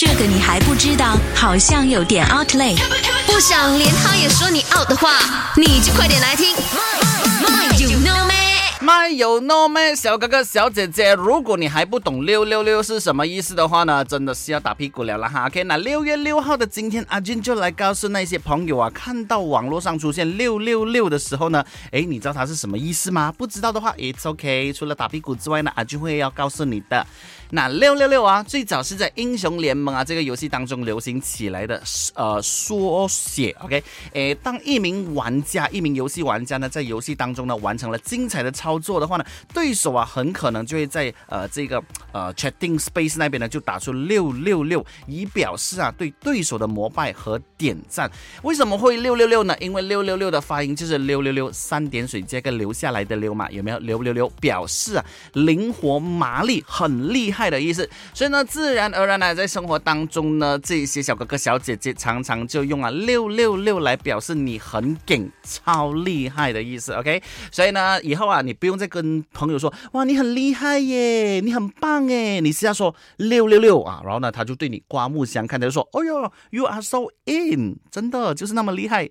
这个你还不知道，好像有点 outlet。不想连他也说你 out 的话，你就快点来听。My, you know me. My you know me，？小哥哥、小姐姐，如果你还不懂六六六是什么意思的话呢，真的是要打屁股了了哈。OK，那六月六号的今天，阿俊就来告诉那些朋友啊，看到网络上出现六六六的时候呢，诶，你知道它是什么意思吗？不知道的话，It's OK。除了打屁股之外呢，阿俊会要告诉你的。那六六六啊，最早是在英雄联盟啊这个游戏当中流行起来的呃缩写。OK，诶，当一名玩家，一名游戏玩家呢，在游戏当中呢完成了精彩的操作的话呢，对手啊很可能就会在呃这个呃 chatting space 那边呢就打出六六六，以表示啊对对手的膜拜和点赞。为什么会六六六呢？因为六六六的发音就是六六六三点水加个留下来的留嘛，有没有？六六六表示啊灵活麻利，很厉害。的意思，所以呢，自然而然呢，在生活当中呢，这些小哥哥小姐姐常常就用啊六六六来表示你很顶、超厉害的意思。OK，所以呢，以后啊，你不用再跟朋友说哇你很厉害耶，你很棒耶，你是要说六六六啊，然后呢，他就对你刮目相看，他就说，哎哟，You are so in，真的就是那么厉害。